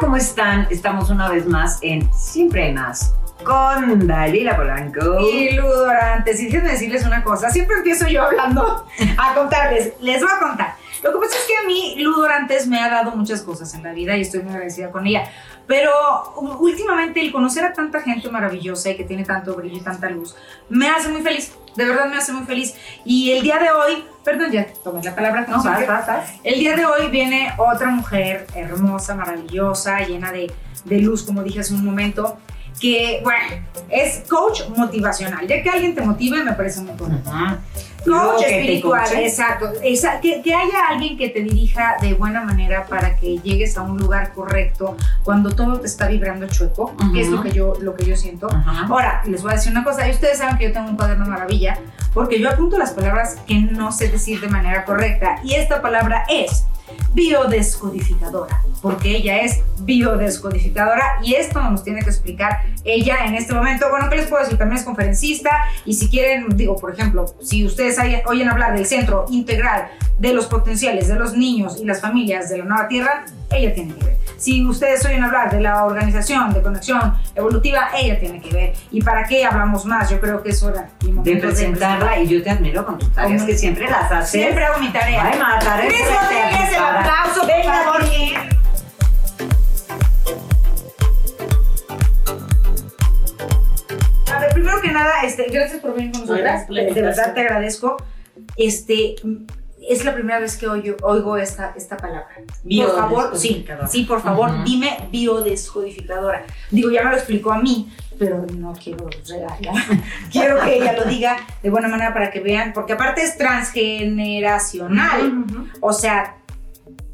¿Cómo están? Estamos una vez más en Siempre hay más con Dalila Polanco. Y Ludorantes, y déjenme decirles una cosa, siempre empiezo yo hablando a contarles, les voy a contar. Lo que pasa es que a mí Ludorantes me ha dado muchas cosas en la vida y estoy muy agradecida con ella, pero últimamente el conocer a tanta gente maravillosa y que tiene tanto brillo y tanta luz, me hace muy feliz, de verdad me hace muy feliz. Y el día de hoy, perdón, ya tomé la palabra, No, vas, vas. el día de hoy viene otra mujer hermosa, maravillosa, llena de, de luz, como dije hace un momento, que, bueno, es coach motivacional. Ya que alguien te motive, me parece muy luego Coach espiritual, exacto. Esa- que, que haya alguien que te dirija de buena manera para que llegues a un lugar correcto cuando todo te está vibrando chueco, que es lo que yo, lo que yo siento. Ahora, les voy a decir una cosa, y ustedes saben que yo tengo un cuaderno maravilla, porque yo apunto las palabras que no sé decir de manera correcta, y esta palabra es biodescodificadora, porque ella es biodescodificadora, y esto nos tiene que explicar ella en este momento. Bueno, ¿qué les puedo decir? También es conferencista, y si quieren, digo, por ejemplo, si ustedes oyen hablar del Centro Integral de los Potenciales de los Niños y las Familias de la Nueva Tierra, ella tiene que ver. Si ustedes oyen hablar de la Organización de Conexión Evolutiva, ella tiene que ver. ¿Y para qué hablamos más? Yo creo que es hora y De presentarla y yo te admiro con tus tareas que siempre las haces. Siempre hago mi tarea. Ay, Marta, Rodríguez, el aplauso, por Venga, favor. A ver, primero que nada, este, gracias por venir con nosotras. Gracias De, verdad te agradezco. Este, es la primera vez que oigo, oigo esta, esta palabra. Por favor, sí, sí, por favor, Ujú. dime biodescodificadora. Digo, ya me lo explicó a mí, pero no quiero regarla. quiero que ella lo diga de buena manera para que vean, porque aparte es transgeneracional. O sea,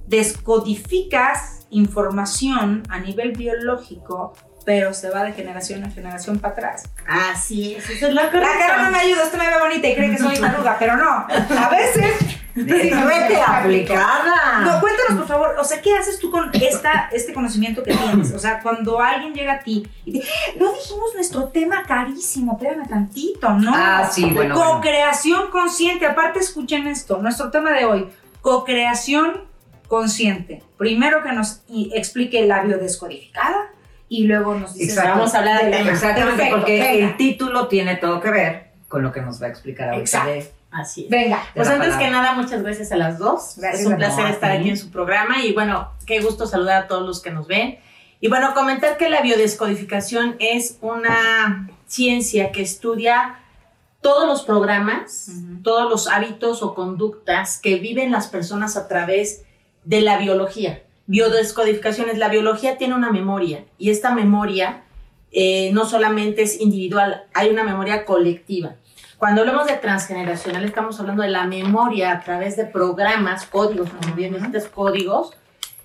descodificas información a nivel biológico, pero se va de generación en generación para atrás. Así es, esa es la La cara no correcta. me ayuda, usted me ve bonita y cree que soy maruga, pero no. A veces. Vete aplicada. No, cuéntanos por favor, o sea, ¿qué haces tú con esta, este conocimiento que tienes? O sea, cuando alguien llega a ti y te, no dijimos nuestro tema carísimo, espérame tantito, ¿no? Ah, sí, bueno, bueno. Co-creación consciente, aparte escuchen esto, nuestro tema de hoy, co-creación consciente. Primero que nos explique la biodescodificada y luego nos dice... Exacto. Vamos a hablar del de la- tema. Exactamente, Perfecto, porque venga. el título tiene todo que ver con lo que nos va a explicar ahorita. De- Así es. Venga. Pues antes palabra. que nada, muchas gracias a las dos. Gracias es un placer estar aquí en su programa y bueno, qué gusto saludar a todos los que nos ven. Y bueno, comentar que la biodescodificación es una ciencia que estudia todos los programas, Ujú. todos los hábitos o conductas que viven las personas a través de la biología. Biodescodificación es la biología tiene una memoria y esta memoria eh, no solamente es individual, hay una memoria colectiva. Cuando hablamos de transgeneracional, estamos hablando de la memoria a través de programas, códigos, como bien dijiste, códigos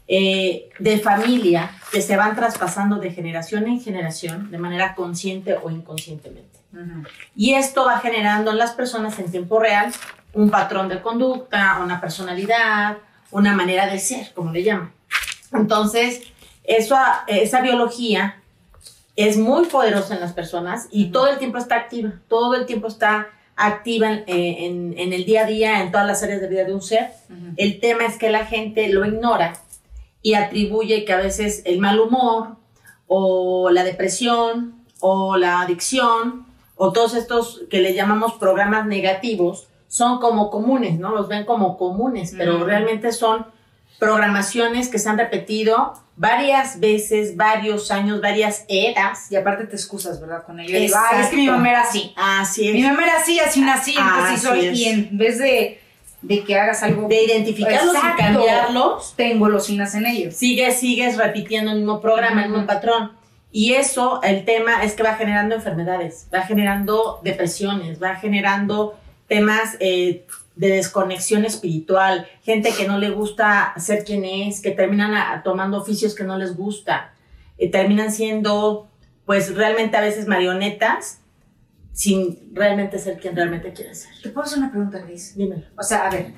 eh, de familia que se van traspasando de generación en generación de manera consciente o inconscientemente. Y esto va generando en las personas en tiempo real un patrón de conducta, una personalidad, una manera de ser, como le llaman. Entonces, eso, esa biología es muy poderosa en las personas y todo el tiempo está activa, todo el tiempo está activa en, eh, en- en el día a día, en todas las áreas de vida de un ser. El tema es que la gente lo ignora y atribuye que a veces el mal humor o la depresión o la adicción o todos estos que le llamamos programas negativos son como comunes, ¿no? Los ven como comunes, pero realmente son programaciones que se han repetido varias veces, varios años, varias eras. Y aparte te excusas, ¿verdad? Con ello. Digo, Ay, es que mi mamá era así. Así Mi mamá era así, así nací, entonces sí Así soy. es. Y en vez de, de que hagas algo, De identificarlos Exacto. y cambiarlos, tengo los finas en ellos. sigues, sigues repitiendo el mismo programa, el mismo patrón. Y eso, el tema es que va generando enfermedades, va generando depresiones, va generando temas eh, de desconexión espiritual, gente que no le gusta ser quien es, que terminan a- tomando oficios que no les gusta, eh, terminan siendo pues realmente a veces marionetas sin realmente ser quien realmente quiere ser. ¿Te puedo hacer una pregunta, Gris? Dímelo. O sea, a ver,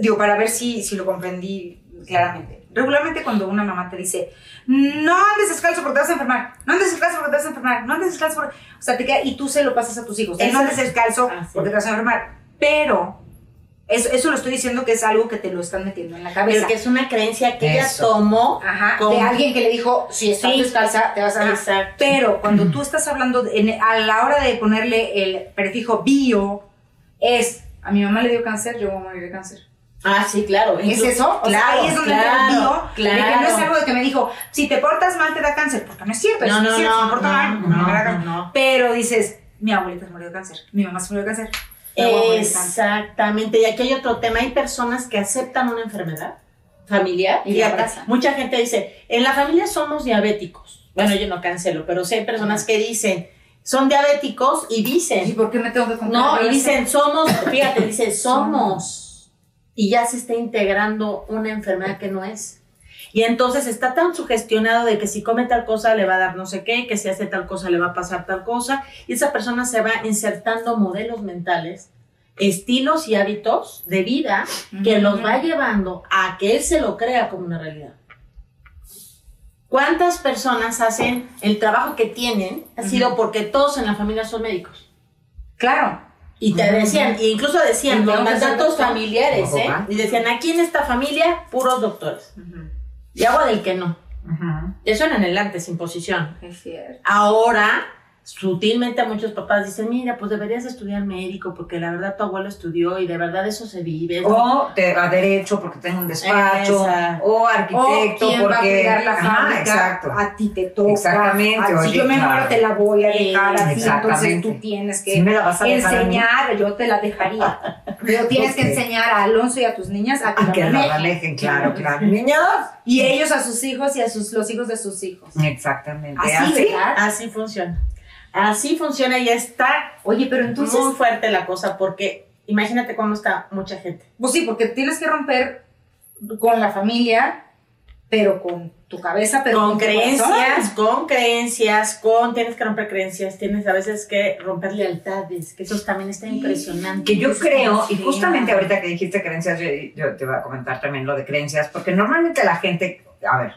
digo, para ver si, si lo comprendí claramente. Regularmente cuando una mamá te dice, no andes descalzo porque te vas a enfermar, no andes descalzo porque te vas a enfermar, no andes descalzo porque... O sea, te queda, y tú se lo pasas a tus hijos, no andes es- descalzo Ah, porque te vas a enfermar. Pero, eso, eso lo estoy diciendo que es algo que te lo están metiendo en la cabeza. Pero que es una creencia que ella tomó Ajá, de alguien que le dijo, si estás Sí. descalza, te vas a... Exacto. Pero cuando tú estás hablando, en- a la hora de ponerle el prefijo bio, es, a mi mamá le dio cáncer, yo voy a morir de cáncer. Ah, sí, claro. ¿Es eso? O sea, claro, ahí es donde claro, entra el bio, claro. de que no es algo de que me dijo, si te portas mal te da cáncer, porque no es cierto, No, no, no, mal, no, no no. Pero dices, mi abuelita se murió de cáncer, mi mamá se murió de cáncer. Exactamente. Y aquí hay otro tema. Hay personas que aceptan una enfermedad familiar. Y Fíjate, abrazan. mucha gente dice, en la familia somos diabéticos. Bueno, yo no cancelo, pero sí hay personas que dicen, son diabéticos y ¿Y dicen, por qué me tengo que comprar? no, y dicen, somos, fíjate, dice, somos. Y ya se está integrando una enfermedad que no es. Y entonces está tan sugestionado de que si come tal cosa le va a dar no sé qué, que si hace tal cosa le va a pasar tal cosa, y esa persona se va insertando modelos mentales, estilos y hábitos de vida que los va llevando a que él se lo crea como una realidad. ¿Cuántas personas hacen el trabajo que tienen? Ha sido porque todos en la familia son médicos. Claro. Y te decían, e incluso decían los mandatos familiares, ¿eh? Y decían, aquí en esta familia, puros doctores. Y agua del que no. Ujú. Eso en el antes, imposición. Es cierto. Ahora, sutilmente muchos papás dicen, mira, pues deberías estudiar médico porque la verdad tu abuelo estudió y de verdad eso se vive. O te, a derecho porque tengo un despacho, Esa. o O arquitecto quién va a porque... cuidar la fábrica, exacto. a ti te toca. Exactamente, A- si yo me muero claro. te la voy a dejar a ti, entonces tú tienes que Sí me la vas a dejar a mí. enseñar, yo te la dejaría. Pero tienes que enseñar a Alonso y a tus niñas a que, A la que la manejen. manejen, claro, claro. Niños. Y ellos a sus hijos y a sus, los hijos de sus hijos. Exactamente. Así, Así. ¿verdad? Así funciona. Así funciona y está Oye, pero entonces, muy fuerte la cosa porque imagínate cómo está mucha gente. pues sí, porque tienes que romper con la familia, pero con tu cabeza, pero con con creencias, con creencias, con tienes que romper creencias, tienes a veces que romper lealtades, que eso también está impresionante. Que yo creo, y justamente ahorita que dijiste creencias, yo, yo te voy a comentar también lo de creencias, porque normalmente la gente, a ver,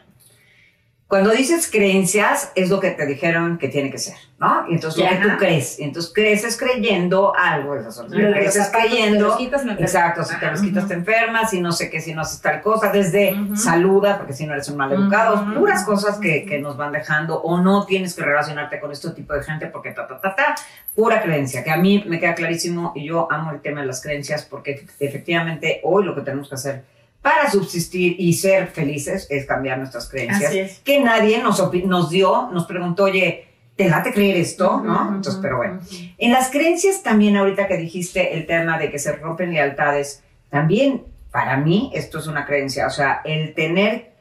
cuando dices creencias es lo que te dijeron que tiene que ser, ¿no? Y entonces lo que tú crees, y entonces creces creyendo algo, esas los creces zapatos, te creyendo, los quitas, exacto, si te los quitas te enfermas, y no sé qué, si no haces tal cosa, desde Ujú. saluda, porque si no eres un mal educado, puras cosas que, que nos van dejando, o no tienes que relacionarte con este tipo de gente porque ta, ta, ta, ta, pura creencia, que a mí me queda clarísimo y yo amo el tema de las creencias porque efectivamente hoy lo que tenemos que hacer para subsistir y ser felices es cambiar nuestras creencias. Así es. Que nadie nos, nos dio, nos preguntó, oye, ¿te late creer esto? ¿no? Entonces, pero bueno. En las creencias también, ahorita que dijiste el tema de que se rompen lealtades, también para mí esto es una creencia, o sea, el tener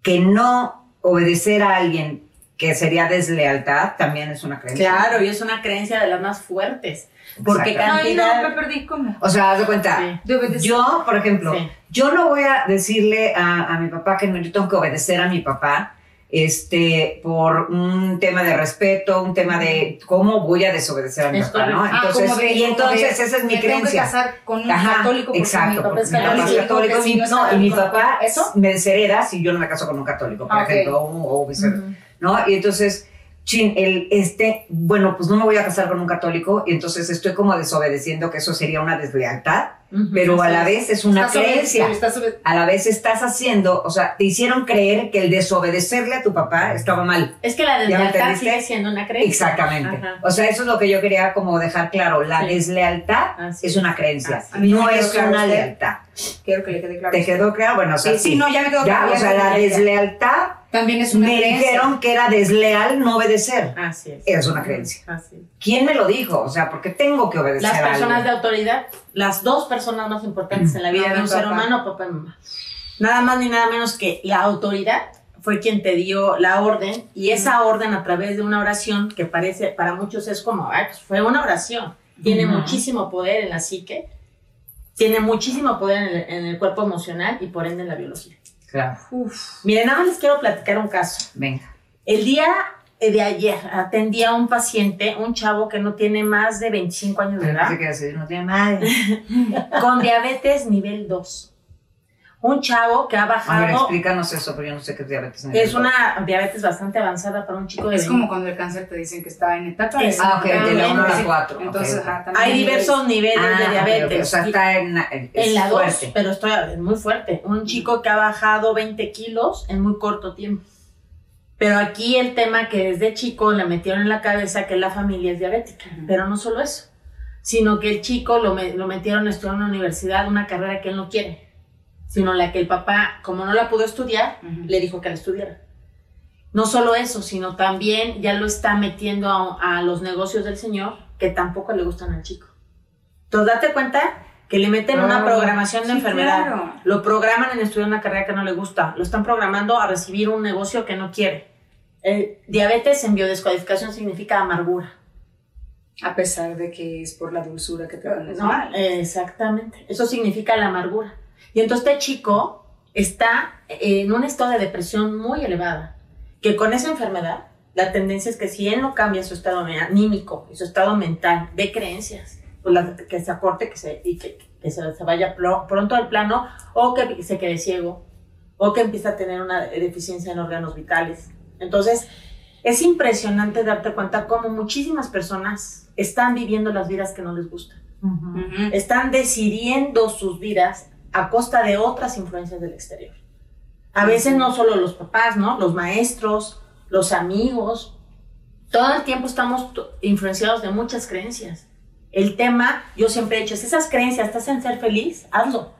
que no obedecer a alguien que sería deslealtad también es una creencia. Claro, y es una creencia de las más fuertes. Porque Exacto. Ay, cantidad... no, me perdí como. O sea, haz de cuenta, Sí. Yo, por ejemplo, Sí. yo no voy a decirle a, a mi papá que no, yo tengo que obedecer a mi papá este, por un tema de respeto, un tema de cómo voy a desobedecer a mi Es papá, ¿no? correcto. Ah, Entonces, de- y entonces de, esa es mi me tengo que creencia. casar con un Ajá, católico porque exacto, mi papá porque es mi papá católico. y, mi papá ¿Eso? me deshereda si yo no me caso con un católico, por Ah, ejemplo, o, o viceversa. ¿No? Y entonces, chin, el, este, bueno, pues no me voy a casar con un católico, y entonces estoy como desobedeciendo que eso sería una deslealtad, pero a la vez es una creencia. A la vez estás haciendo, o sea, te hicieron creer que el desobedecerle a tu papá estaba mal. Es que la deslealtad sigue siendo una creencia. Exactamente. Ajá. O sea, eso es lo que yo quería como dejar claro. La Sí. deslealtad Así es una creencia, Así no es claro una lealtad. Quiero que le quede claro. ¿Te quedó claro? Bueno, o sea, Sí, sí, no, ya me quedó Ya, claro. o sea, la deslealtad También es una me creencia. dijeron que era desleal no obedecer. Así es. Es una creencia. Así es. ¿Quién me lo dijo? O sea, porque tengo que obedecer Las a personas de autoridad, las dos personas más importantes en la vida de un ser papá. humano, papá y mamá. Nada más ni nada menos que la autoridad fue quien te dio la orden y esa orden a través de una oración que parece para muchos es como, "Ay, pues fue una oración, tiene muchísimo poder en la psique, tiene muchísimo poder en el, en el cuerpo emocional y por ende en la biología. Claro. Uf. Miren, nada más les quiero platicar un caso. Venga. El día de ayer atendí a un paciente, un chavo que no tiene más de 25 años de edad, a decir, no tiene madre. con diabetes nivel 2. Un chavo que ha A ver, bajado, explícanos eso, pero yo no sé qué es diabetes. en el es una diabetes bastante avanzada para un chico de Es 20. como cuando el cáncer te dicen que está en etapa de Ah, ok, de la 1 a la Sí. 4. Entonces, ajá, también Hay diversos niveles Ah, de ok, ok, diabetes. O sea, está en, en, en la 2, fuerte. pero estoy es muy fuerte. Un chico que ha bajado 20 kilos en muy corto tiempo. Pero aquí el tema que desde chico le metieron en la cabeza que la familia es diabética. Pero no solo eso, sino que el chico lo, me- lo metieron a estudiar en una universidad, una carrera que él no quiere, sino la que el papá, como no la pudo estudiar, le dijo que la estudiara. No solo eso, sino también ya lo está metiendo a, a los negocios del señor que tampoco le gustan al chico. Entonces, date cuenta que le meten una programación de sí, enfermedad. claro. Lo programan en estudiar una carrera que no le gusta. Lo están programando a recibir un negocio que no quiere. El diabetes en biodescodificación significa amargura. A pesar de que es por la dulzura que te dan. ¿no? Exactamente. Eso significa la amargura. Y entonces este chico está en un estado de depresión muy elevada, que con esa enfermedad, la tendencia es que si él no cambia su estado anímico y su estado mental de creencias, pues la- que se acorte que se, y que, que se, se vaya pronto al plano o que se quede ciego o que empiece a tener una deficiencia en órganos vitales. Entonces, es impresionante darte cuenta cómo muchísimas personas están viviendo las vidas que no les gustan. Están decidiendo sus vidas a costa de otras influencias del exterior. A veces no solo los papás, ¿no? Los maestros, los amigos. Todo el tiempo estamos influenciados de muchas creencias. El tema, yo siempre he dicho, si esas creencias te hacen ser feliz, hazlo.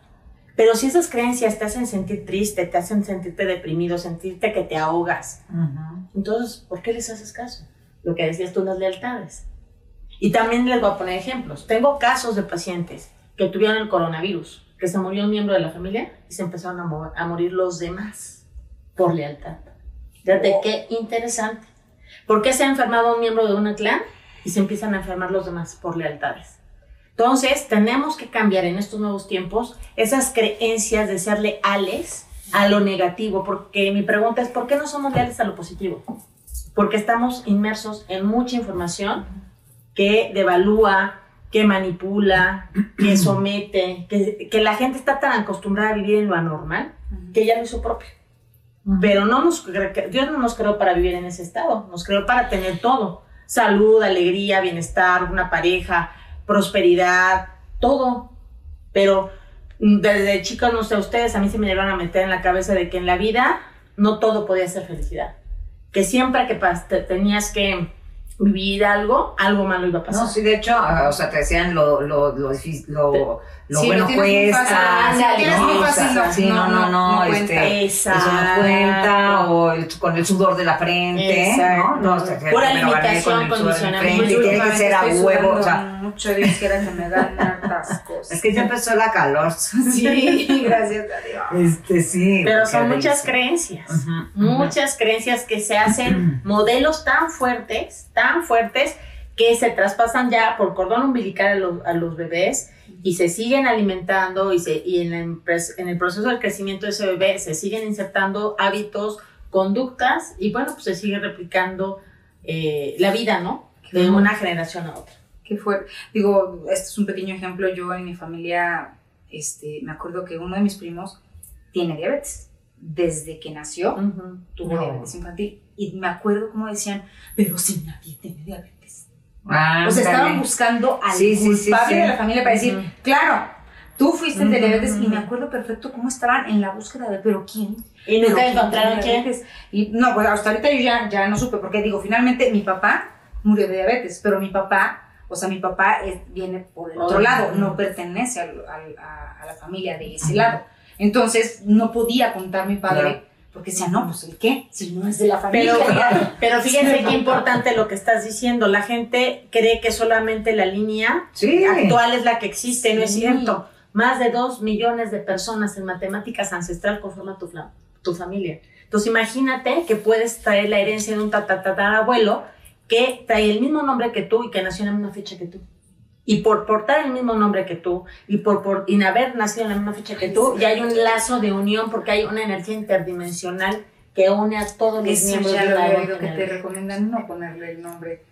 Pero si esas creencias te hacen sentir triste, te hacen sentirte deprimido, sentirte que te ahogas, Ujú. entonces, ¿por qué les haces caso? Lo que decías tú, las lealtades. Y también les voy a poner ejemplos. Tengo casos de pacientes que tuvieron el coronavirus, que se murió un miembro de la familia y se empezaron a, a morir los demás por lealtad. Fíjate qué interesante. ¿Por qué se ha enfermado un miembro de una clan y se empiezan a enfermar los demás por lealtades? Entonces, tenemos que cambiar en estos nuevos tiempos esas creencias de ser leales a lo negativo, porque mi pregunta es, ¿por qué no somos leales a lo positivo? Porque estamos inmersos en mucha información que devalúa, que manipula, que somete, que, que la gente está tan acostumbrada a vivir en lo anormal que ya lo hizo propio. Pero no nos, Dios no nos creó para vivir en ese estado, nos creó para tener todo. Salud, alegría, bienestar, una pareja, prosperidad, todo. Pero desde chicos, no sé, ustedes a mí se me llegaron a meter en la cabeza de que en la vida no todo podía ser felicidad. Que siempre que tenías que vivir algo, algo malo iba a pasar. No, sí, de hecho, ah, o sea, te decían lo, lo, lo lo, lo Sí, bueno cuesta. no, Sí, no, no, no, este, eso no cuenta, o el- con el sudor de la frente, Exacto. ¿no? no o Pura limitación, condicionamiento. y tiene que ser a huevo, o sea, mucho quiera que me dan hartas es que ya empezó la calor. Sí, gracias a Dios. Este, sí. Pero son muchas dice- creencias, muchas creencias que se hhacen modelos tan fuertes, tan fuertes, que se traspasan ya por cordón umbilical a los, a los bebés y se siguen alimentando y, se, y en, el, en el proceso del crecimiento de ese bebé se siguen insertando hábitos, conductas y bueno, pues se sigue replicando eh, la vida, ¿no? De una generación a otra. Fue, digo, este es un pequeño ejemplo. Yo en mi familia, este, me acuerdo que uno de mis primos tiene diabetes. Desde que nació, tuvo No. diabetes infantil. Y me acuerdo como decían, pero si nadie tiene diabetes. Ah, O sea, estaban buscando al Sí, culpable sí. de la familia para decir, claro, tú fuiste el de Ujú, diabetes. Y me acuerdo perfecto cómo estaban en la búsqueda de, pero ¿quién? Y ¿Pero nunca quién encontraron quién. Y no, pues hasta ahorita yo ya, ya no supe, porque digo, finalmente mi papá murió de diabetes, pero mi papá, o sea, mi papá es- viene por el otro lado, no pertenece al- al- a, a la familia de ese lado. Entonces, no podía contar mi padre, porque decía, no, pues el qué, si no es de la familia. Pero, pero fíjense qué importante lo que estás diciendo. La gente cree que solamente la línea Sí. actual es la que existe, no es cierto. Más de dos millones de personas en matemáticas ancestral conforman tu, tu familia. Entonces imagínate que puedes traer la herencia de un tatatarabuelo que trae el mismo nombre que tú y que nació en la misma fecha que tú. y por portar el mismo nombre que tú y por, por y haber nacido en la misma fecha que tú, ya hay un lazo de unión porque hay una energía interdimensional que une a todos los miembros ya de la oído que te recomiendan no ponerle el nombre.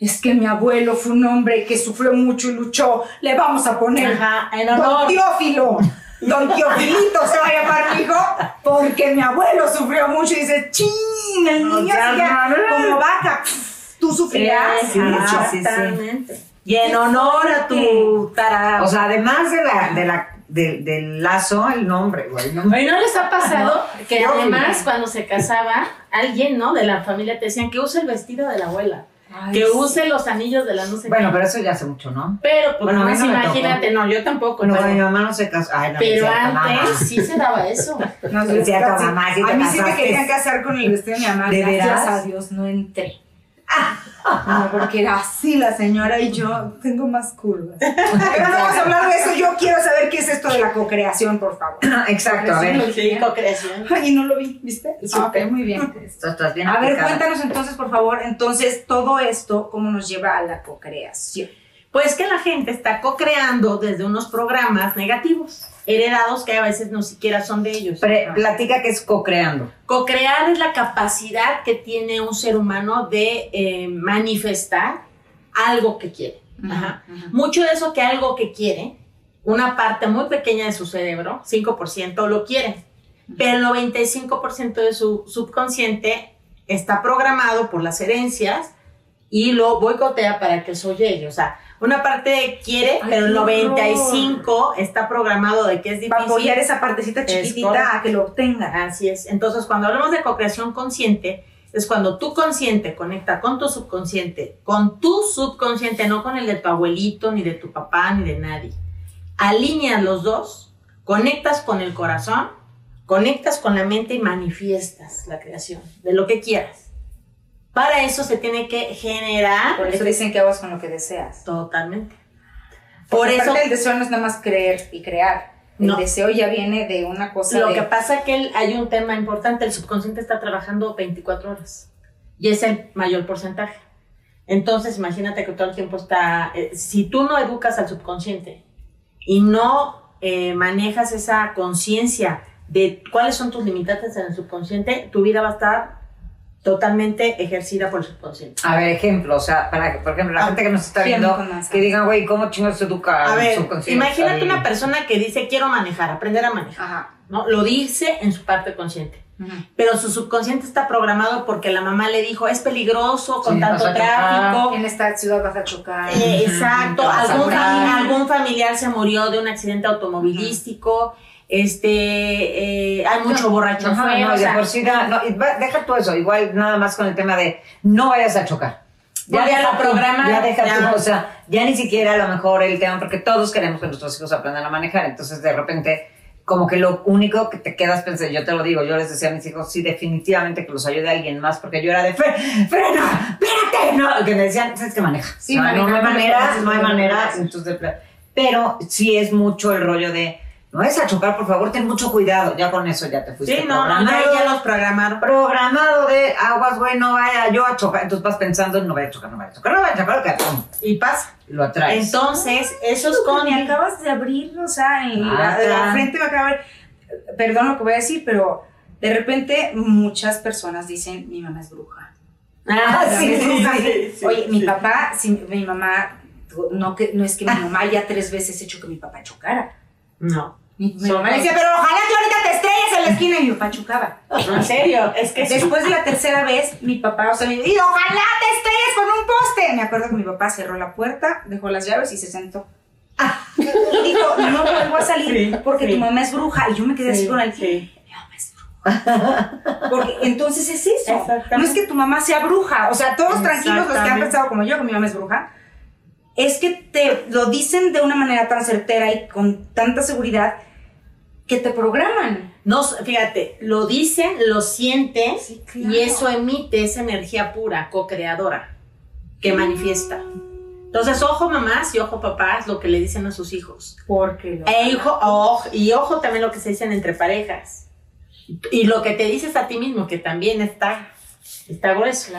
Es que mi abuelo fue un hombre que sufrió mucho y luchó. Le vamos a poner Ajá, en Don honor. Teófilo. Don Teofilito se va a llamar mi hijo porque mi abuelo sufrió mucho y dice, ¡chin! El niño ya no, no. como vaca. Tú sufrirás Sí, mucho. sí, sí. Exactamente. Y en honor a tu tara. O sea, además de la, de la, de- del lazo, el nombre, güey. ¿no? Oye, ¿no les ha pasado que además cuando se casaba, alguien, ¿no? De la familia te decían que use el vestido de la abuela, Ay, que sí. use los anillos de la no sé Bueno, qué. pero eso ya hace mucho, ¿no? Pero, pues, Bueno, más no imagínate, no, yo tampoco, Bueno, pero, mi mamá no se casó. Ay, no, pero antes sí se daba eso. No, cierto, sí. mamá, a mí sí me querían casar con el vestido de mi mamá. ¿De Gracias veras? a Dios no entré. No, porque era así la señora y yo tengo más curvas. Pero no vamos a hablar de eso. Yo quiero saber qué es esto de la cocreación, por favor. Exacto, a ver. Sí, co-creación. Ay, no lo vi, ¿viste? Ah, ok, muy bien. Esto estás bien A ver, cuéntanos entonces, por favor, entonces todo esto, ¿cómo nos lleva a la cocreación? Pues que la gente está co-creando desde unos programas negativos, heredados que a veces no siquiera son de ellos. Pre- platica que es co-creando. Co-crear es la capacidad que tiene un ser humano de eh, manifestar algo que quiere. Ajá. Mucho de eso que algo que quiere, una parte muy pequeña de su cerebro, 5%, lo quiere, pero el 95% de su subconsciente está programado por las herencias y lo boicotea para que eso llegue. O sea, una parte quiere, Ay, pero el qué horror. 95 está programado de que es difícil. Para apoyar esa partecita chiquitita a que lo obtenga. Así es. Entonces, cuando hablamos de co-creación consciente, es cuando tu consciente conecta con tu subconsciente, con tu subconsciente, no con el de tu abuelito, ni de tu papá, ni de nadie. Alineas los dos, conectas con el corazón, conectas con la mente y manifiestas la creación de lo que quieras. Para eso se tiene que generar Por eso dicen que hagas con lo que deseas. totalmente. Por eso el deseo no es nada más creer y crear. El No. deseo ya viene de una cosa Lo de... que pasa que el- hay un tema importante, el subconsciente está trabajando 24 horas y es el mayor porcentaje. Entonces, imagínate que todo el tiempo está, eh, si tú no educas al subconsciente y no eh, manejas esa conciencia de cuáles son tus limitantes en el subconsciente, tu vida va a estar totalmente ejercida por el subconsciente. A ver, ejemplo, o sea, para que, por ejemplo, la Ah, gente que nos está viendo, que digan, güey, ¿cómo chingados se educa A ver, subconsciente? imagínate una persona que dice quiero manejar, aprender a manejar, Ajá. ¿no? Lo dice en su parte consciente. Pero su subconsciente está programado porque la mamá le dijo es peligroso con Sí, tanto tráfico. En esta ciudad vas a chocar. Eh, exacto, algún, algún familiar se murió de un accidente automovilístico, este, eh, hay mucho borracho Ajá, afuera, no, o sea, por sí da- no, deja tú eso, igual nada más con el tema de no vayas a chocar. Ya deja lo tú, programas, Ya deja ya. tú, o sea, ya ni siquiera a lo mejor el tema, porque todos queremos que nuestros hijos aprendan a manejar, entonces de repente, como que lo único que te quedas pensando, yo te lo digo, yo les decía a mis hijos, sí, definitivamente que los ayude alguien más, porque yo era de "Fre- frena, espérate, no, que me decían, sabes que maneja. Sí, O sea, no, hay no manera, no hay manera, entonces, pero sí es mucho el rollo de, no es a chocar, por favor, ten mucho cuidado, ya con eso ya te fuiste. sí, no, no, ya, programado ya los programaron. programado de aguas, güey, no vaya yo a chocar. Entonces vas pensando, no vaya a chocar, no vaya a chocar, no vaya a chocar, pum, Y pasa. lo atraes. Entonces, eso es Con me acabas de abrir, o sea, en Ah, la, claro. frente me acaba de. Perdón lo que voy a decir, pero de repente muchas personas dicen, mi mamá es bruja. Ah, Mi sí, es sí, bruja. sí, sí, Oye, mi papá, si mi mamá, no, que, no es que mi mamá ya tres veces hecho que mi papá chocara. No. Mi, mi Son mamá le decía, pero ojalá que ahorita te estrelles en la esquina y mi papá chocaba. En serio, es que sí. Después de la tercera vez, mi papá, o sea, me dijo, y ojalá te estrelles con un poste. Me acuerdo que mi papá cerró la puerta, dejó las llaves y se sentó. Y dijo, no vuelvo a salir Sí, porque sí. tu mamá es bruja. Y yo me quedé así Sí, con el mi mamá es bruja. Porque entonces es eso. No es que tu mamá sea bruja. O sea, todos tranquilos los que han pensado como yo que mi mamá es bruja. Es que te lo dicen de una manera tan certera y con tanta seguridad que te programan. No, fíjate, lo dicen, lo sientes Sí, claro. y eso emite esa energía pura, co-creadora, que manifiesta. Entonces, ojo mamás y ojo papás, lo que le dicen a sus hijos. Porque lo- E hijo, ojo, y ojo también lo que se dicen entre parejas. Y lo que te dices a ti mismo, que también está, está grueso.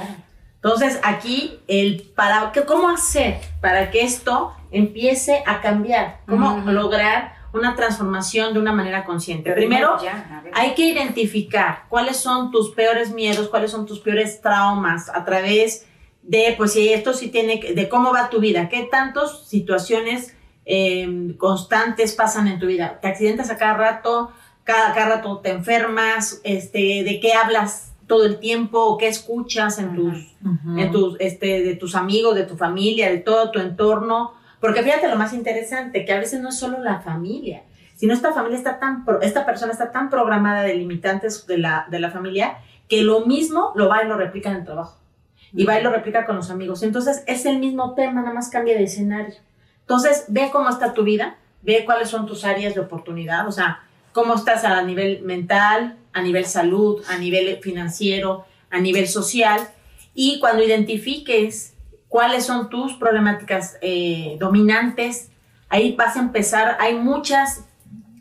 Entonces, aquí, el para, ¿qué- ¿cómo hacer para que esto empiece a cambiar, cómo lograr una transformación de una manera consciente. Pero Primero, ya, hay que identificar cuáles son tus peores miedos, cuáles son tus peores traumas a través de, pues si esto sí tiene, que- de cómo va tu vida, qué tantas situaciones eh, constantes pasan en tu vida. Te accidentas a cada rato, cada, cada rato te enfermas, este, de qué hablas todo el tiempo, o qué escuchas en tus, en tus, este, de tus amigos, de tu familia, de todo tu entorno. Porque fíjate lo más interesante, que a veces no es solo la familia, sino esta familia está tan, pro- esta persona está tan programada de limitantes de la, de la familia que lo mismo lo va y lo replica en el trabajo. Y va y lo replica con los amigos. Entonces es el mismo tema, nada más cambia de escenario. Entonces ve cómo está tu vida, ve cuáles son tus áreas de oportunidad, o sea, cómo estás a nivel mental, a nivel salud, a nivel financiero, a nivel social. Y cuando identifiques cuáles son tus problemáticas eh, dominantes, ahí vas a empezar, hay muchas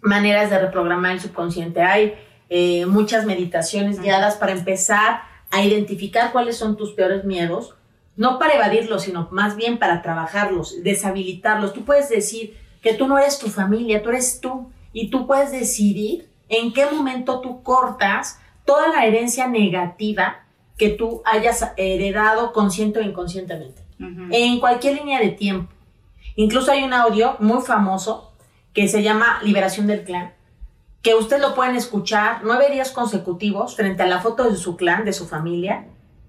maneras de reprogramar el subconsciente, hay eh, muchas meditaciones guiadas para empezar a identificar cuáles son tus peores miedos, no para evadirlos, sino más bien para trabajarlos, deshabilitarlos. Tú puedes decir que tú no eres tu familia, tú eres tú, y tú puedes decidir en qué momento tú cortas toda la herencia negativa que tú hayas heredado consciente o inconscientemente en cualquier línea de tiempo. Incluso hay un audio muy famoso que se llama Liberación del Clan, que ustedes lo pueden escuchar nueve días consecutivos frente a la foto de su clan, de su familia,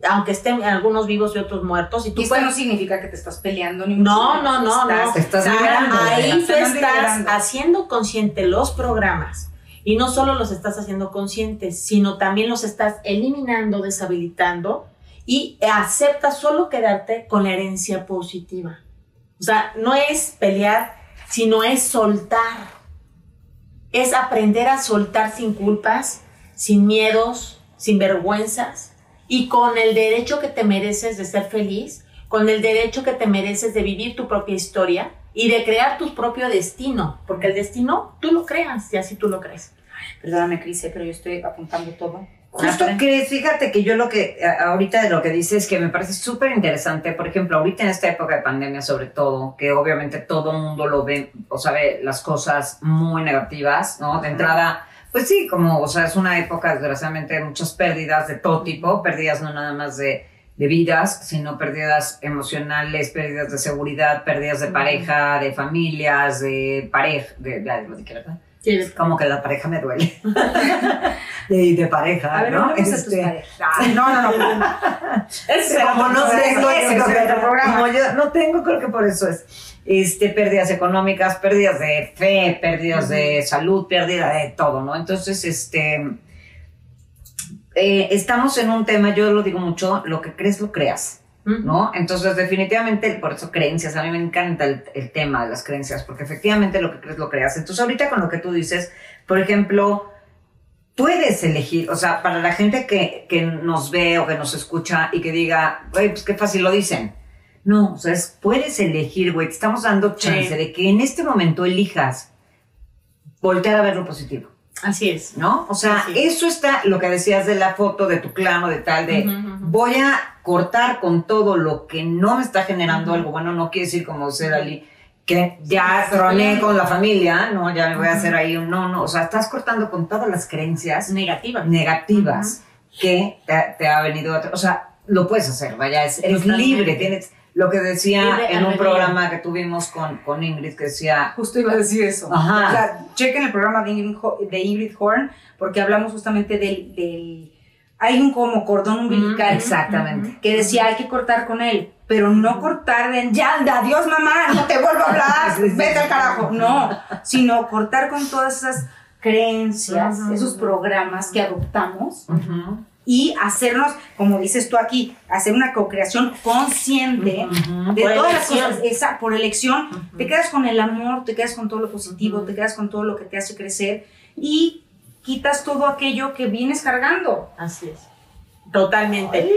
aunque estén algunos vivos y otros muertos. Y tú Y esto puedes... no significa que te estás peleando ni No, mucho no, no, no. Estás- Te estás O sea, liberando. Ahí tú Estás estás haciendo consciente los programas y no solo los estás haciendo conscientes, sino también los estás eliminando, deshabilitando y aceptas solo quedarte con la herencia positiva. O sea, no es pelear, sino es soltar. Es aprender a soltar sin culpas, sin miedos, sin vergüenzas y con el derecho que te mereces de ser feliz, con el derecho que te mereces de vivir tu propia historia y de crear tu propio destino, porque el destino tú lo creas y así tú lo crees. Perdóname, Cris, pero yo estoy apuntando todo. Justo que fíjate que yo lo que ahorita de lo que dices que me parece súper interesante, por ejemplo, ahorita en esta época de pandemia sobre todo, que obviamente todo el mundo lo ve o sabe las cosas muy negativas, ¿no? De entrada, pues sí, como, o sea, es una época desgraciadamente de muchas pérdidas de todo tipo, pérdidas no nada más de, de vidas, sino pérdidas emocionales, pérdidas de seguridad, pérdidas de pareja, de familias, de pareja, de, de, lo dije, Como que la pareja me duele. de, de pareja, A ver, ¿no? Este. Ay, no, no, no. Ese como no tengo, es como yo no tengo, creo que por eso es. Este, pérdidas económicas, pérdidas de fe, pérdidas de salud, pérdida de todo, ¿no? Entonces, este, eh, estamos en un tema, yo lo digo mucho, lo que crees lo creas. ¿No? Entonces, definitivamente, por eso creencias, a mí me encanta el, el tema de las creencias, porque efectivamente lo que crees lo creas. Entonces, ahorita con lo que tú dices, por ejemplo, puedes elegir, o sea, para la gente que, que nos ve o que nos escucha y que diga, güey, pues qué fácil lo dicen. No, o sea, es- puedes elegir, güey, te estamos dando chance Sí. de que en este momento elijas voltear a ver lo positivo. Así es. ¿no? O sea, eso está, lo que decías de la foto de tu clan o de tal, de voy a cortar con todo lo que no me está generando algo. Bueno, no quiere decir como ser Ali, que ya troné con la familia, no, ya me voy a hacer ahí un no, no, o sea, estás cortando con todas las creencias Negativa. negativas que te, te ha venido, a- o sea, lo puedes hacer, vaya, es- eres Totalmente. libre, tienes lo que decía Libre en un programa que tuvimos con, con Ingrid, que decía, Justo iba a decir eso. Ajá. O sea, chequen el programa de Ingrid, Ho- de Ingrid Horn, porque hablamos justamente del, del- Hay un como cordón umbilical. exactamente. Que decía, hay que cortar con él, pero no cortar de, ya, adiós mamá, no te vuelvo a hablar, vete al carajo. No, sino cortar con todas esas creencias, esos programas que adoptamos Ujú, y hacernos, como dices tú aquí, hacer una co-creación consciente de Por todas las cosas, esa, por elección, te quedas con el amor, te quedas con todo lo positivo, te quedas con todo lo que te hace crecer y quitas todo aquello que vienes cargando. Así es. Totalmente.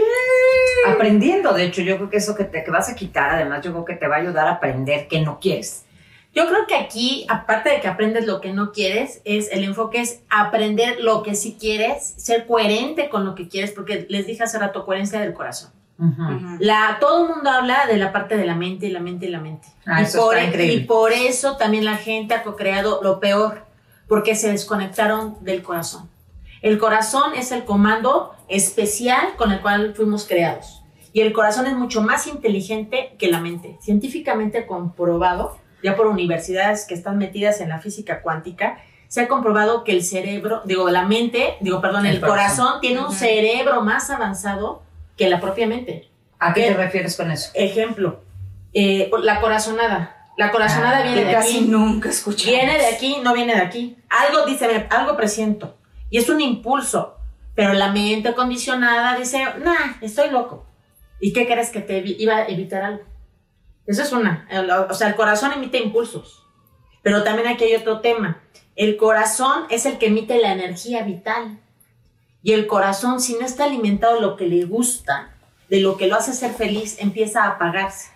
aprendiendo. De hecho, yo creo que eso que te que vas a quitar, además, yo creo que te va a ayudar a aprender que no quieres. Yo creo que aquí, aparte de que aprendes lo que no quieres, es el enfoque es aprender lo que sí quieres, ser coherente con lo que quieres, porque les dije hace rato, coherencia del corazón. La, todo el mundo habla de la parte de la mente y la mente y la mente. Ah, y, eso por, está increíble. y por eso también la gente ha co-creado lo peor, porque se desconectaron del corazón. El corazón es el comando especial con el cual fuimos creados. Y el corazón es mucho más inteligente que la mente. Científicamente comprobado, ya por universidades que están metidas en la física cuántica, se ha comprobado que el cerebro, digo, la mente, digo, perdón, El el, corazón, corazón. tiene un cerebro más avanzado que la propia mente. ¿A qué ¿Qué? te refieres con eso? Ejemplo, eh, la corazonada. La corazonada Ah, viene de casi aquí. nunca escuché. Viene de aquí, no viene de aquí. Algo dice, algo presiento. Y es un impulso. Pero la mente condicionada dice, nah, estoy loco. ¿Y qué crees que te iba a evitar algo? Eso es una. O sea, el corazón emite impulsos. Pero también aquí hay otro tema. El corazón es el que emite la energía vital. Y el corazón, si no está alimentado de lo que le gusta, de lo que lo hace ser feliz, empieza a apagarse.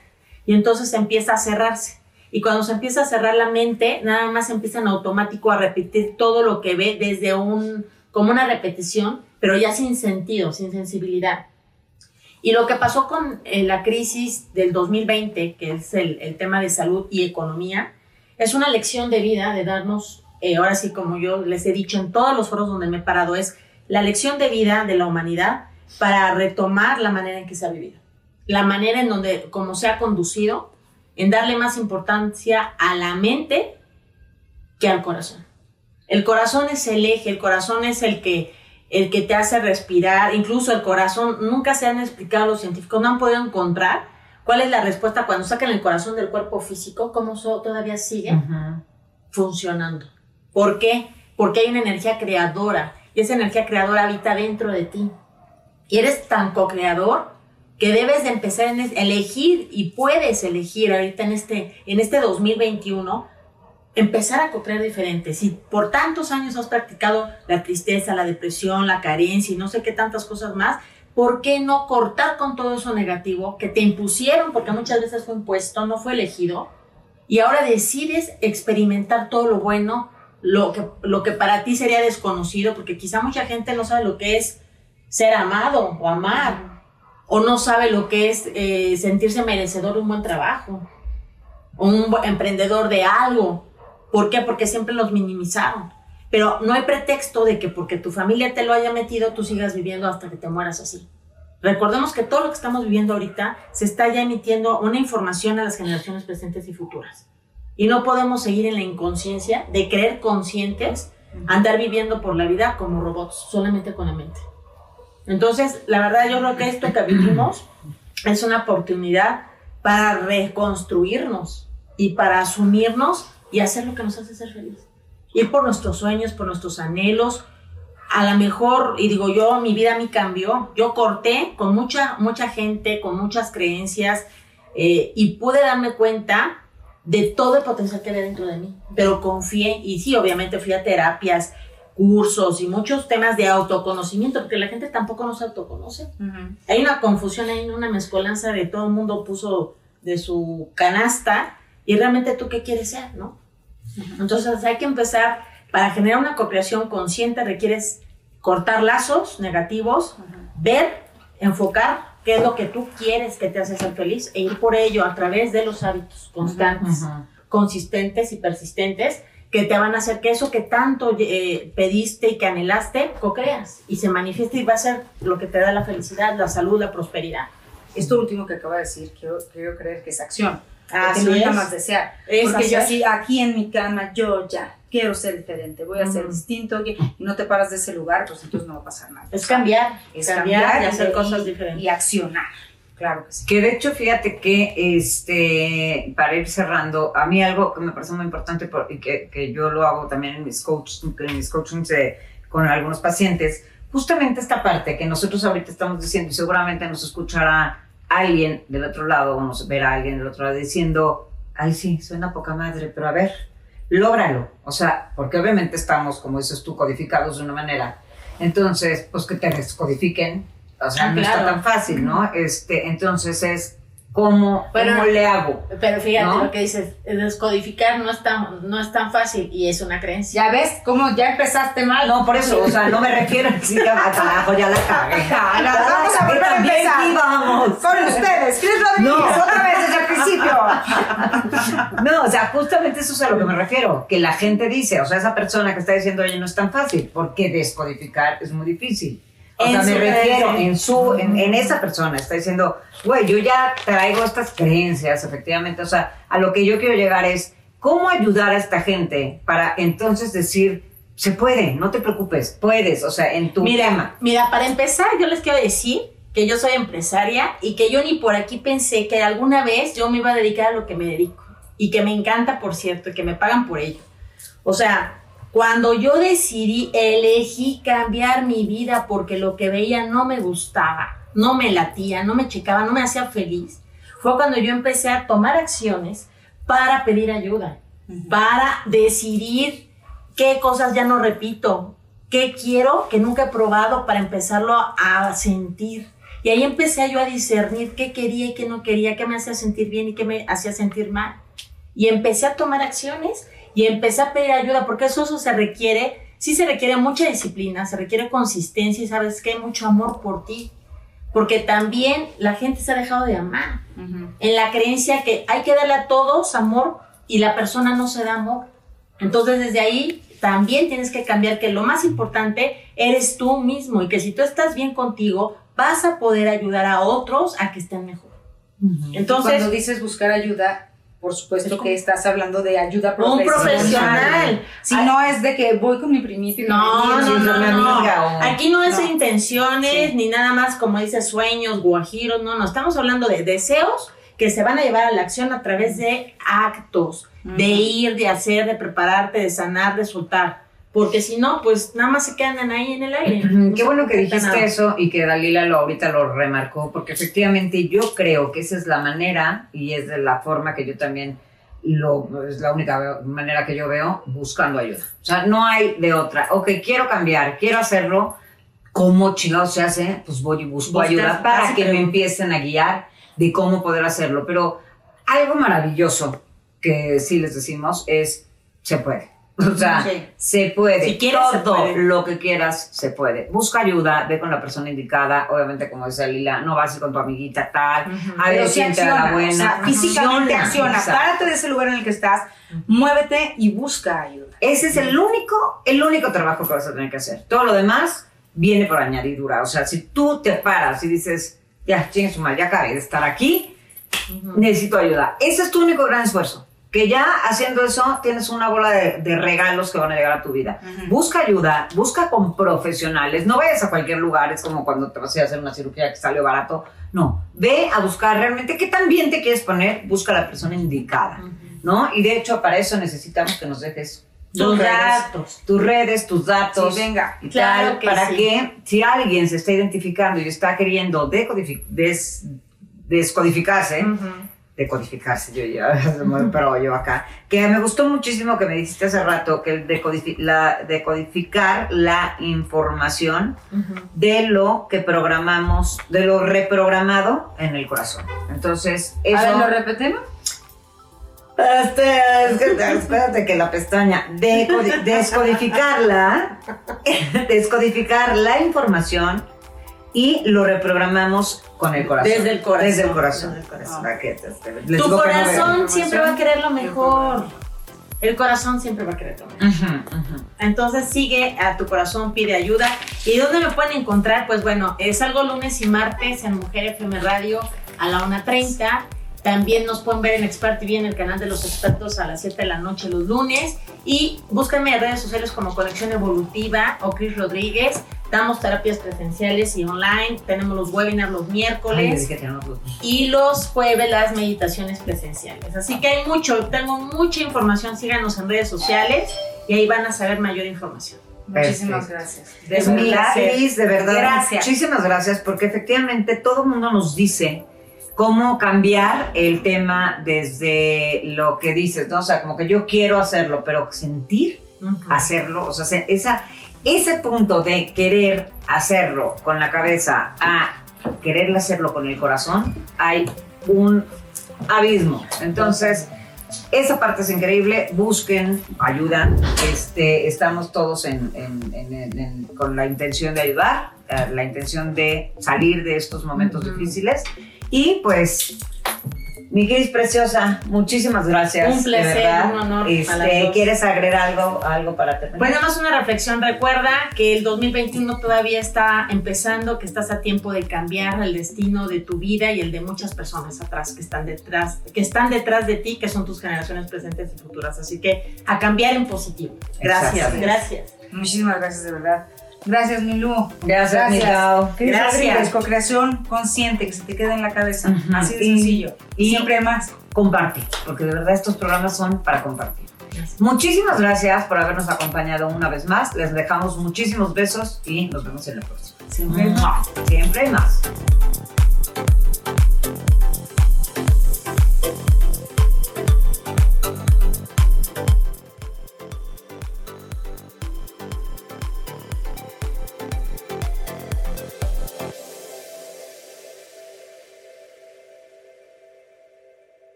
Y entonces empieza a cerrarse. Y cuando se empieza a cerrar la mente, nada más empieza en automático a repetir todo lo que ve desde un, como una repetición, pero ya sin sentido, sin sensibilidad. Y lo que pasó con eh, la crisis del 2020, que es el, el tema de salud y economía, es una lección de vida de darnos, eh, ahora sí como yo les he dicho en todos los foros donde me he parado, es la lección de vida de la humanidad para retomar la manera en que se ha vivido, la manera en donde, como se ha conducido, en darle más importancia a la mente que al corazón. El corazón es el eje, el corazón es el que, el que te hace respirar, incluso el corazón, nunca se han explicado los científicos, no han podido encontrar cuál es la respuesta cuando sacan el corazón del cuerpo físico, cómo so- todavía sigue funcionando. ¿Por qué? Porque hay una energía creadora y esa energía creadora habita dentro de ti. Y eres tan co-creador que debes de empezar a elegir y puedes elegir ahorita en este, en este 2021 empezar a co-crear diferente. Si por tantos años has practicado la tristeza, la depresión, la carencia y no sé qué tantas cosas más, ¿por qué no cortar con todo eso negativo que te impusieron? Porque muchas veces fue impuesto, no fue elegido. Y ahora decides experimentar todo lo bueno, lo que, lo que para ti sería desconocido, porque quizá mucha gente no sabe lo que es ser amado o amar, o no sabe lo que es eh, sentirse merecedor de un buen trabajo, o un emprendedor de algo. ¿Por qué? Porque siempre los minimizaron. Pero no hay pretexto de que porque tu familia te lo haya metido, tú sigas viviendo hasta que te mueras así. Recordemos que todo lo que estamos viviendo ahorita se está ya emitiendo una información a las generaciones presentes y futuras. Y no podemos seguir en la inconsciencia de creer conscientes, andar viviendo por la vida como robots, solamente con la mente. Entonces, la verdad yo creo que esto que vivimos es una oportunidad para reconstruirnos y para asumirnos y hacer lo que nos hace ser feliz. Ir por nuestros sueños, por nuestros anhelos. A lo mejor, y digo yo, mi vida me cambió. Yo corté con mucha, mucha gente, con muchas creencias, eh, y pude darme cuenta de todo el potencial que había dentro de mí. Pero confié, y sí, obviamente fui a terapias, cursos y muchos temas de autoconocimiento, porque la gente tampoco no se autoconoce. Ujú. Hay una confusión, hay una mezcolanza de todo el mundo puso de su canasta y realmente tú qué quieres ser, ¿no? Entonces hay que empezar, para generar una cooperación consciente requieres cortar lazos negativos, ver, enfocar qué es lo que tú quieres que te hace ser feliz e ir por ello a través de los hábitos constantes, Ujú. consistentes y persistentes que te van a hacer que eso que tanto eh, pediste y que anhelaste, co-creas y se manifieste y va a ser lo que te da la felicidad, la salud, la prosperidad. Esto último que acaba de decir, quiero, quiero creer que es acción. Así que no es más desear. Es Porque yo así, aquí en mi cama, yo ya quiero ser diferente, voy a ser Ujú. distinto, y no te paras de ese lugar, pues entonces no va a pasar nada. Es cambiar, Es cambiar, y hacer y- cosas diferentes. Y accionar, claro que sí. Que de hecho, fíjate que, este, para ir cerrando, a mí algo que me parece muy importante por- y que, que yo lo hago también en mis, coach, en mis coachings eh, con algunos pacientes, justamente esta parte que nosotros ahorita estamos diciendo y seguramente nos escuchará alguien del otro lado o nos verá alguien del otro lado diciendo, ay sí, suena poca madre, pero a ver, lógralo. O sea, porque obviamente estamos, como dices tú, codificados de una manera. Entonces, pues que te descodifiquen, o sea, Ah, no está tan fácil, ¿no? Este, entonces es ¿Cómo, Pero- cómo le hago? Pero fíjate ¿No? lo que dices, descodificar no es tan, no es tan fácil y es una creencia. Ya ves cómo ya empezaste mal. No, por eso, o sea, no me refiero a a carajo, ya la cagué. Ya, vamos a volver a empezar. aquí vamos. Con ustedes, Cris Rodríguez, No. otra vez desde el principio. No, o sea, justamente eso es a lo que me refiero, que la gente dice, o sea, esa persona que está diciendo, oye, no es tan fácil, porque descodificar es muy difícil. O sea, me refiero en su, en, en esa persona, está diciendo, güey, yo ya traigo estas creencias, efectivamente, o sea, a lo que yo quiero llegar es, ¿cómo ayudar a esta gente para entonces decir, se puede, no te preocupes, puedes, o sea, en tu Mira, tema. mira, para empezar, yo les quiero decir que yo soy empresaria y que yo ni por aquí pensé que alguna vez yo me iba a dedicar a lo que me dedico y que me encanta, por cierto, y que me pagan por ello. O sea, cuando yo decidí, elegí cambiar mi vida porque lo que veía no me gustaba, no me latía, no me checaba, no me hacía feliz, fue cuando yo empecé a tomar acciones para pedir ayuda, para decidir qué cosas ya no repito, qué quiero que nunca he probado para empezarlo a sentir. Y ahí empecé yo a discernir qué quería y qué no quería, qué me hacía sentir bien y qué me hacía sentir mal. Y empecé a tomar acciones y empecé a pedir ayuda, porque eso, eso se requiere, sí se requiere mucha disciplina, se requiere consistencia y sabes que mucho amor por ti. Porque también la gente se ha dejado de amar en la creencia que hay que darle a todos amor y la persona no se da amor. Entonces desde ahí también tienes que cambiar que lo más importante eres tú mismo y que si tú estás bien contigo vas a poder ayudar a otros a que estén mejor. Entonces, Cuando dices buscar ayuda, por supuesto Es que estás hablando de ayuda un profesional. profesional. Si no es de que voy con mi primito y No, mi no, no, no. o- Aquí no es No. intenciones Sí. ni nada más como dice sueños, guajiros, no, no, estamos hablando de deseos que se van a llevar a la acción a través de actos, de ir, de hacer, de prepararte, de sanar, de soltar. Porque si no, pues nada más se quedan ahí en el aire. No Qué bueno que dijiste nada. eso y que Dalila lo ahorita lo remarcó, porque efectivamente yo creo que esa es la manera y es de la forma que yo también lo es la única manera que yo veo buscando ayuda. O sea, no hay de otra. Ok, quiero cambiar, quiero hacerlo. ¿Cómo chingados se hace? Pues voy y busco Buscas, ayuda para que me empiecen a guiar de cómo poder hacerlo. Pero algo maravilloso que sí les decimos es se puede. O sea, Sí. se puede. Si quieres, Todo puede. lo que quieras se puede. Busca ayuda, ve con la persona indicada. Obviamente, como dice Lila, no vas a ir con tu amiguita tal. Ujú. A ver si la buena. o sea, físicamente Acciona. Párate de ese lugar en el que estás, muévete y busca ayuda. Ese es el único, el único trabajo que vas a tener que hacer. Todo lo demás viene por añadidura. O sea, si tú te paras y dices, ya, chingue su madre, ya acabé de estar aquí, necesito ayuda. Ese es tu único gran esfuerzo. Que ya haciendo eso tienes una bola de, de regalos que van a llegar a tu vida. Busca ayuda, busca con profesionales. No vayas a cualquier lugar, es como cuando te vas a hacer una cirugía que salió barato. No, ve a buscar realmente qué tan bien te quieres poner, busca a la persona indicada, ¿no? Y de hecho, para eso necesitamos que nos dejes Tus redes, datos. tus redes, tus datos. Sí, venga. y Claro tal, que para sí. que si alguien se está identificando y está queriendo des- descodificarse. Decodificarse, yo ya, pero yo acá, que me gustó muchísimo que me dijiste hace rato que el decodifi- la, decodificar la información de lo que programamos, de lo reprogramado en el corazón. Entonces, eso... A ver, ¿lo repetimos? Este, es que- espérate que la pestaña, decodi- descodificarla, descodificar la información y lo reprogramamos con el corazón. Desde el corazón. Desde el corazón. Desde el les Tu no corazón siempre va a querer lo mejor. El corazón siempre va a querer lo mejor. Entonces sigue a tu corazón, pide ayuda. ¿Y dónde me pueden encontrar? Pues bueno, es algo lunes y martes en Mujer FM Radio a la 1.30. También nos pueden ver en Expert TV en el canal de los expertos a las 7 de la noche los lunes. Y búscame en redes sociales como Conexión Evolutiva o Chris Rodríguez. Damos terapias presenciales y online. Tenemos los webinars los miércoles los- y los jueves las meditaciones presenciales. Así que hay mucho, tengo mucha información, síganos en redes sociales y ahí van a saber mayor información. Muchísimas Perfecto. gracias. De verdad. Liz, de verdad. Gracias. Muchísimas gracias, porque efectivamente todo el mundo nos dice cómo cambiar el tema desde lo que dices, ¿no? O sea, como que yo quiero hacerlo, pero sentir hacerlo, o sea, se- esa, ese punto de querer hacerlo con la cabeza a querer hacerlo con el corazón, hay un abismo. Entonces, esa parte es increíble. Busquen ayuda. Este, estamos todos en- en- en- en- con la intención de ayudar, eh, la intención de salir de estos momentos difíciles. Y pues, mi Cris Preciosa, muchísimas gracias. Un placer, de verdad. un honor Este. ¿Quieres agregar algo, algo para terminar? Pues nada más una reflexión. Recuerda que el 2021 todavía está empezando, que estás a tiempo de cambiar el destino de tu vida y el de muchas personas atrás que están detrás, que están detrás de ti, que son tus generaciones presentes y futuras. Así que a cambiar en positivo. Gracias, gracias. Muchísimas gracias, de verdad. Gracias, Milú. Gracias, Milao. Gracias. Co-creación consciente, que se te quede en la cabeza. Así de Y- sencillo. y- siempre más. compartir, porque de verdad estos programas son para compartir. Muchísimas gracias por habernos acompañado una vez más. Les dejamos muchísimos besos y nos vemos en la próxima. Siempre hay más. Siempre más.